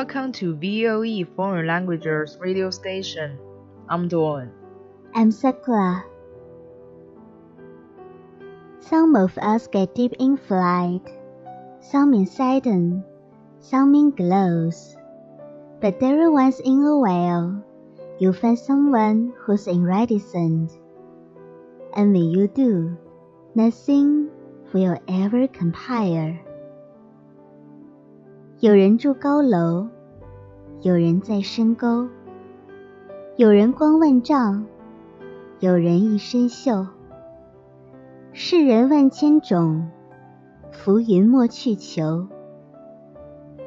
Welcome to VOE Foreign Languages radio station. I'm Dawn. I'm Sakura. Some of us get deep in flight, some in silence, some in glows. But there once in a while, you find someone who's iridescent. And when you do, nothing will ever compare. 有人住高楼， 有人在深沟，有人光万丈，有人一身锈。世人万千种，浮云莫去求。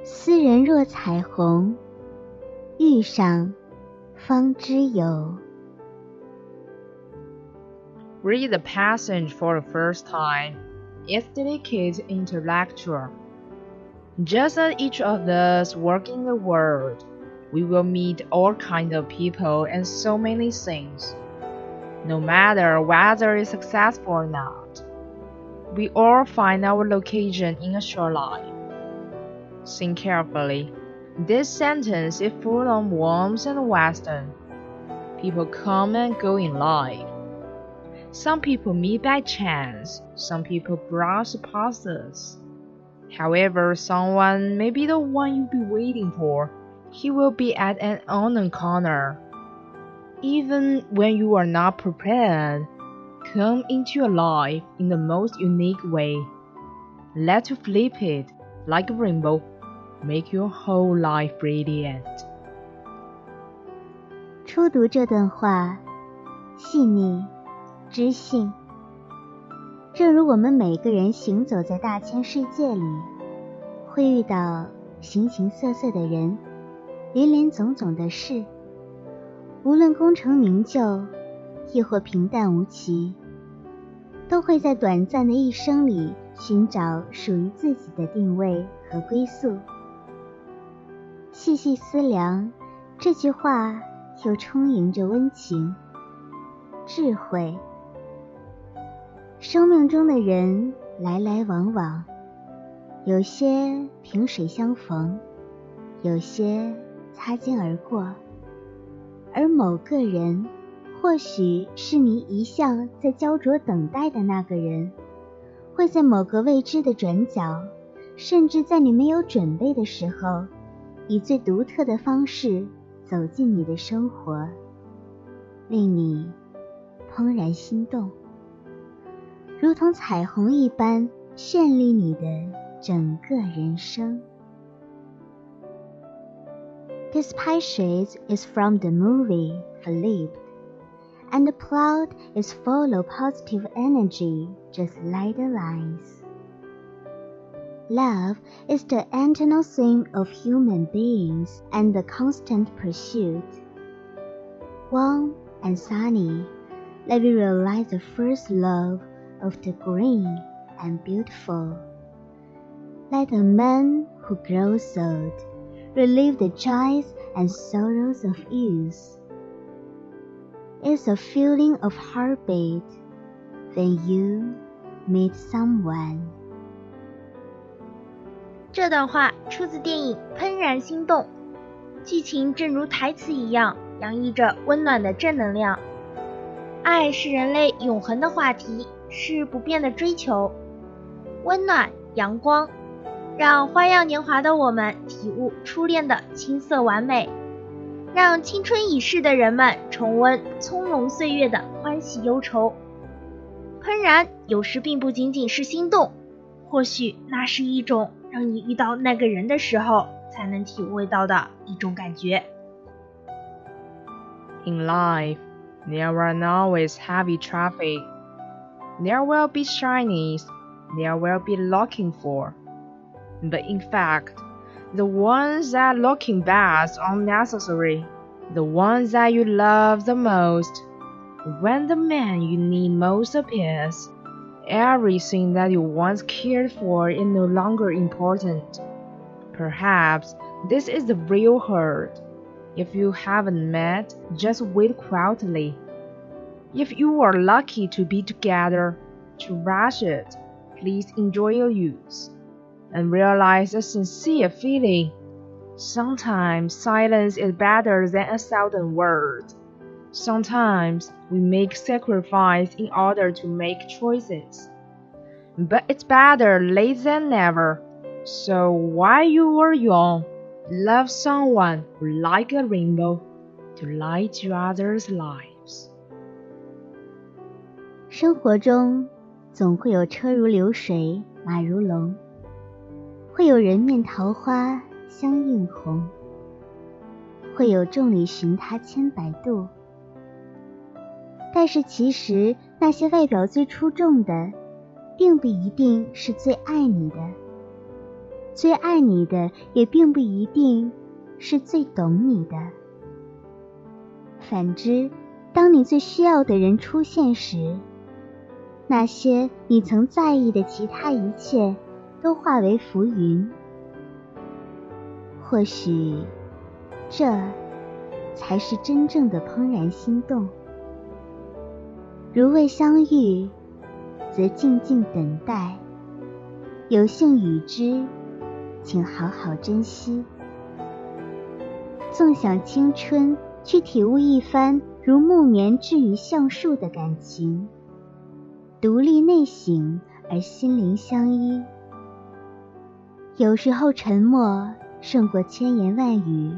斯人若彩虹，遇上方知有。Read the passage for the first time. It's dedicated intellectual. Just as each of us work in the world, we will meet all kinds of people and so many things. No matter whether it's successful or not, we all find our location in a short life. Think carefully. This sentence is full of warmth and wisdom. People come and go in life. Some people meet by chance, some people brush past us. However, someone may be the one you'll be waiting for. He will be at an unknown corner. Even when you are not prepared, come into your life in the most unique way. Let you flip it like a rainbow, make your whole life radiant. 初读这段话，细腻、知性。 正如我们每个人行走在大千世界里，会遇到形形色色的人，林林总总的事。无论功成名就，亦或平淡无奇，都会在短暂的一生里寻找属于自己的定位和归宿。细细思量，这句话又充盈着温情、智慧。生命中的人来来往往，有些萍水相逢，有些擦肩而过，而某个人，或许是你一向在焦灼等待的那个人，会在某个未知的转角，甚至在你没有准备的时候，以最独特的方式走进你的生活，令你怦然心动。如同彩虹一般绚丽，你的整个人生。This pie shade is from the movie Flipped, and the cloud is full of positive energy, just like the lines. Love is the eternal theme of human beings and the constant pursuit. Warm and sunny, let me realize the first love of the green and beautiful. Let a man who grows old relieve the joys and sorrows of youth. It's a feeling of heartbeat when you meet someone. 这段话出自电影《怦然心动》，剧情正如台词一样，洋溢着温暖的正能量。爱是人类永恒的话题， 是不变的追求。温暖、阳光，让花样年华的我们体悟初恋的青涩完美，让青春已逝的人们重温葱茏岁月的欢喜忧愁。怦然有时并不仅仅是心动，或许那是一种。让你遇到那个人的时候才能体会到的一种感觉。In life, there will always heavy traffic. There will be shinies. There will be looking for. But in fact, the ones that looking best are necessary. The ones that you love the most. When the man you need most appears, Everything that you once cared for is no longer important. Perhaps this is the real hurt. If you haven't met, just wait quietly. If you are lucky to be together, cherish it, please enjoy your youth and realize a sincere feeling. Sometimes silence is better than a thousand words. Sometimes we make sacrifice in order to make choices. But it's better late than never. So while you are young, love someone who like a rainbow to light your others' lives. 生活中总会有车如流水，马如龙，会有人面桃花相映红，会有众里寻他千百度。但是其实那些外表最出众的，并不一定是最爱你的；最爱你的，也并不一定是最懂你的。反之，当你最需要的人出现时，那些你曾在意的其他一切，都化为浮云。或许，这才是真正的怦然心动。如未相遇，则静静等待；有幸与之，请好好珍惜。纵享青春，去体悟一番如木棉置于橡树的感情，独立内省而心灵相依。有时候沉默胜过千言万语，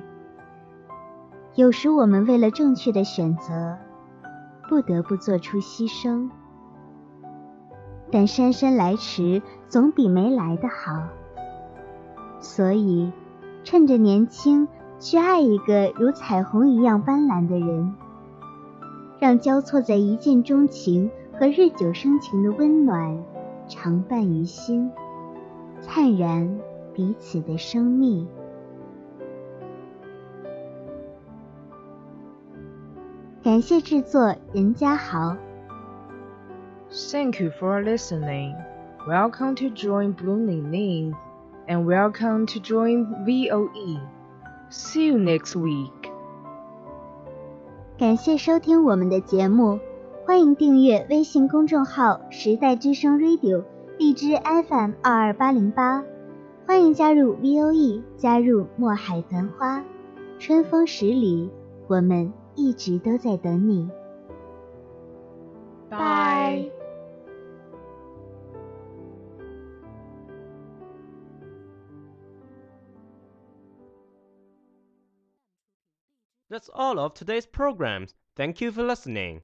有时我们为了正确的选择。不得不做出牺牲，但姗姗来迟总比没来的好。所以，趁着年轻，去爱一个如彩虹一样斑斓的人，让交错在一见钟情和日久生情的温暖常伴于心，灿然彼此的生命。感谢制作任家豪。Thank you for listening. Welcome to join Blooming Ning, and welcome to join VOE. See you next week. 感谢收听我们的节目，欢迎订阅微信公众号“时代之声 Radio”，荔枝 FM 二二八零八。欢迎加入 VOE，加入墨海繁花，春风十里，我们。一直都在等你。Bye. That's all of today's programs. Thank you for listening.